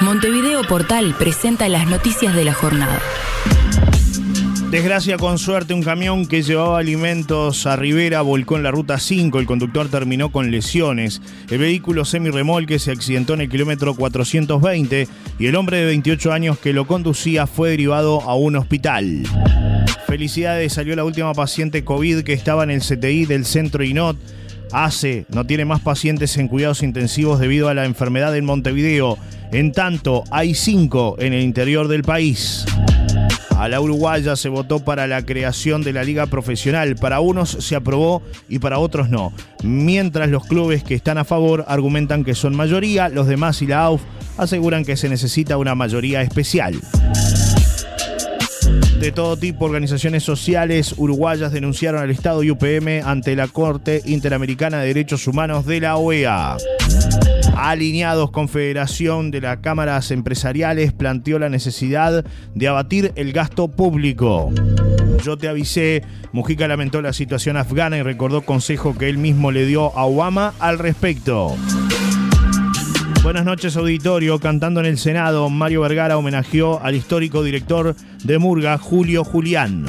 Montevideo Portal presenta las noticias de la jornada. Desgracia con suerte, un camión que llevaba alimentos a Rivera volcó en la ruta 5. El conductor terminó con lesiones. El vehículo semi-remolque se accidentó en el kilómetro 420 y el hombre de 28 años que lo conducía fue derivado a un hospital. Felicidades, salió la última paciente COVID que estaba en el CTI del centro INOT. ACE no tiene más pacientes en cuidados intensivos debido a la enfermedad en Montevideo. En tanto, hay cinco en el interior del país. A la uruguaya se votó para la creación de la liga profesional. Para unos se aprobó y para otros no. Mientras los clubes que están a favor argumentan que son mayoría, los demás y la AUF aseguran que se necesita una mayoría especial. De todo tipo, organizaciones sociales uruguayas denunciaron al Estado y UPM ante la Corte Interamericana de Derechos Humanos de la OEA. Alineados Confederación de las Cámaras Empresariales planteó la necesidad de abatir el gasto público. Yo te avisé, Mujica lamentó la situación afgana y recordó consejo que él mismo le dio a Obama al respecto. Buenas noches, auditorio. Cantando en el Senado, Mario Vergara homenajeó al histórico director de Murga, Julio Julián.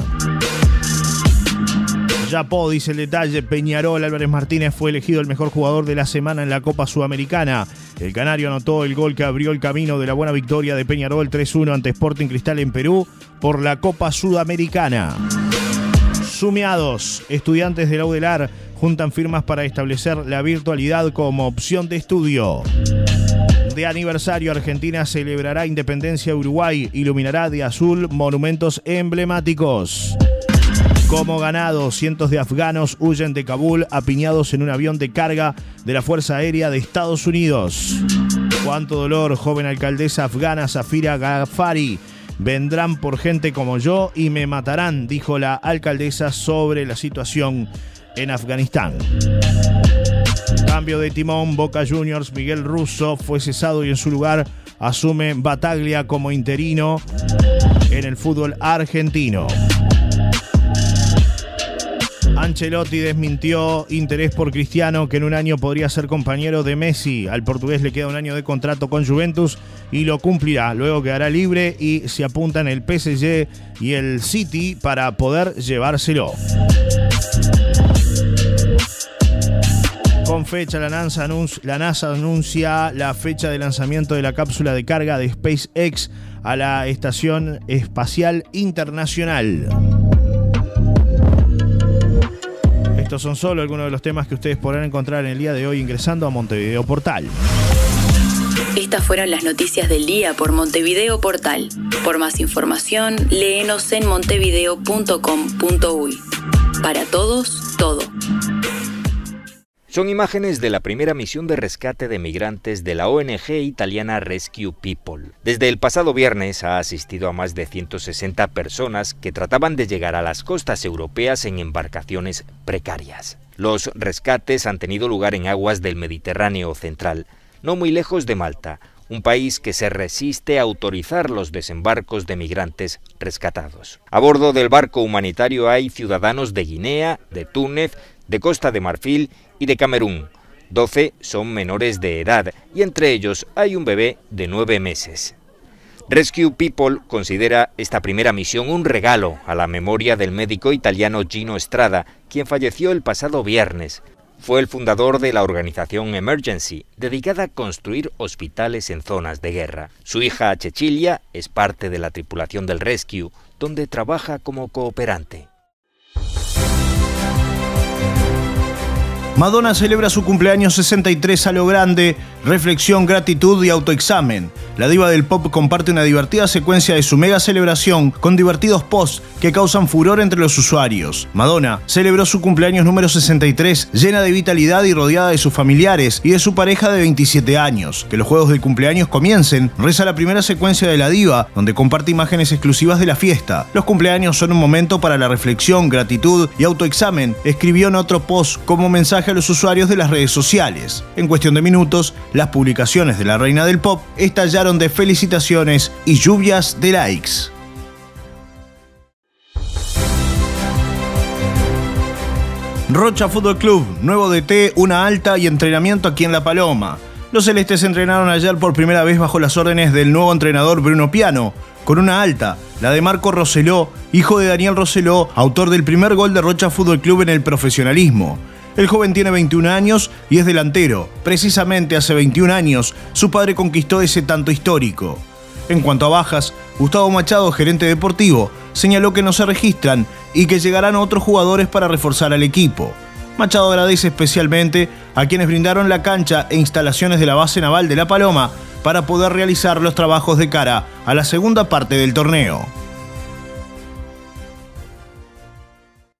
Yapó, dice el detalle, Peñarol Álvarez Martínez fue elegido el mejor jugador de la semana en la Copa Sudamericana. El canario anotó el gol que abrió el camino de la buena victoria de Peñarol 3-1 ante Sporting Cristal en Perú por la Copa Sudamericana. Sumeados, estudiantes de la UDELAR juntan firmas para establecer la virtualidad como opción de estudio. De aniversario, Argentina celebrará independencia Uruguay, iluminará de azul monumentos emblemáticos. Como ganado, cientos de afganos huyen de Kabul apiñados en un avión de carga de la Fuerza Aérea de Estados Unidos. Cuánto dolor, joven alcaldesa afgana Zafira Ghaffari. Vendrán por gente como yo y me matarán, dijo la alcaldesa sobre la situación en Afganistán. Cambio de timón, Boca Juniors, Miguel Russo fue cesado y en su lugar asume Bataglia como interino en el fútbol argentino. Ancelotti desmintió interés por Cristiano, que en un año podría ser compañero de Messi. Al portugués le queda un año de contrato con Juventus y lo cumplirá. Luego quedará libre y se apuntan el PSG y el City para poder llevárselo. Con fecha, la NASA, anuncia, la NASA anuncia la fecha de lanzamiento de la cápsula de carga de SpaceX a la Estación Espacial Internacional. Estos son solo algunos de los temas que ustedes podrán encontrar en el día de hoy ingresando a Montevideo Portal. Estas fueron las noticias del día por Montevideo Portal. Por más información, léenos en montevideo.com.uy. Para todos, todo. Son imágenes de la primera misión de rescate de migrantes de la ONG italiana Rescue People. Desde el pasado viernes ha asistido a más de 160 personas que trataban de llegar a las costas europeas en embarcaciones precarias. Los rescates han tenido lugar en aguas del Mediterráneo central, no muy lejos de Malta, un país que se resiste a autorizar los desembarcos de migrantes rescatados. A bordo del barco humanitario hay ciudadanos de Guinea, de Túnez, de Costa de Marfil y de Camerún. 12 son menores de edad y entre ellos hay un bebé de nueve meses. Rescue People considera esta primera misión un regalo a la memoria del médico italiano Gino Estrada, quien falleció el pasado viernes. Fue el fundador de la organización Emergency, dedicada a construir hospitales en zonas de guerra. Su hija Cecilia es parte de la tripulación del Rescue, donde trabaja como cooperante. Madonna celebra su cumpleaños 63 a lo grande, reflexión, gratitud y autoexamen. La diva del pop comparte una divertida secuencia de su mega celebración con divertidos posts que causan furor entre los usuarios. Madonna celebró su cumpleaños número 63 llena de vitalidad y rodeada de sus familiares y de su pareja de 27 años. Que los juegos del cumpleaños comiencen, reza la primera secuencia de la diva, donde comparte imágenes exclusivas de la fiesta. Los cumpleaños son un momento para la reflexión, gratitud y autoexamen, escribió en otro post como a los usuarios de las redes sociales. En cuestión de minutos, las publicaciones de la reina del pop estallaron de felicitaciones y lluvias de likes. Rocha Fútbol Club, nuevo DT, una alta y entrenamiento aquí en La Paloma. Los celestes entrenaron ayer por primera vez bajo las órdenes del nuevo entrenador Bruno Piano, con una alta, la de Marco Roseló, hijo de Daniel Roseló, autor del primer gol de Rocha Fútbol Club en el profesionalismo. El joven tiene 21 años y es delantero. Precisamente hace 21 años, su padre conquistó ese tanto histórico. En cuanto a bajas, Gustavo Machado, gerente deportivo, señaló que no se registran y que llegarán otros jugadores para reforzar al equipo. Machado agradece especialmente a quienes brindaron la cancha e instalaciones de la base naval de La Paloma para poder realizar los trabajos de cara a la segunda parte del torneo.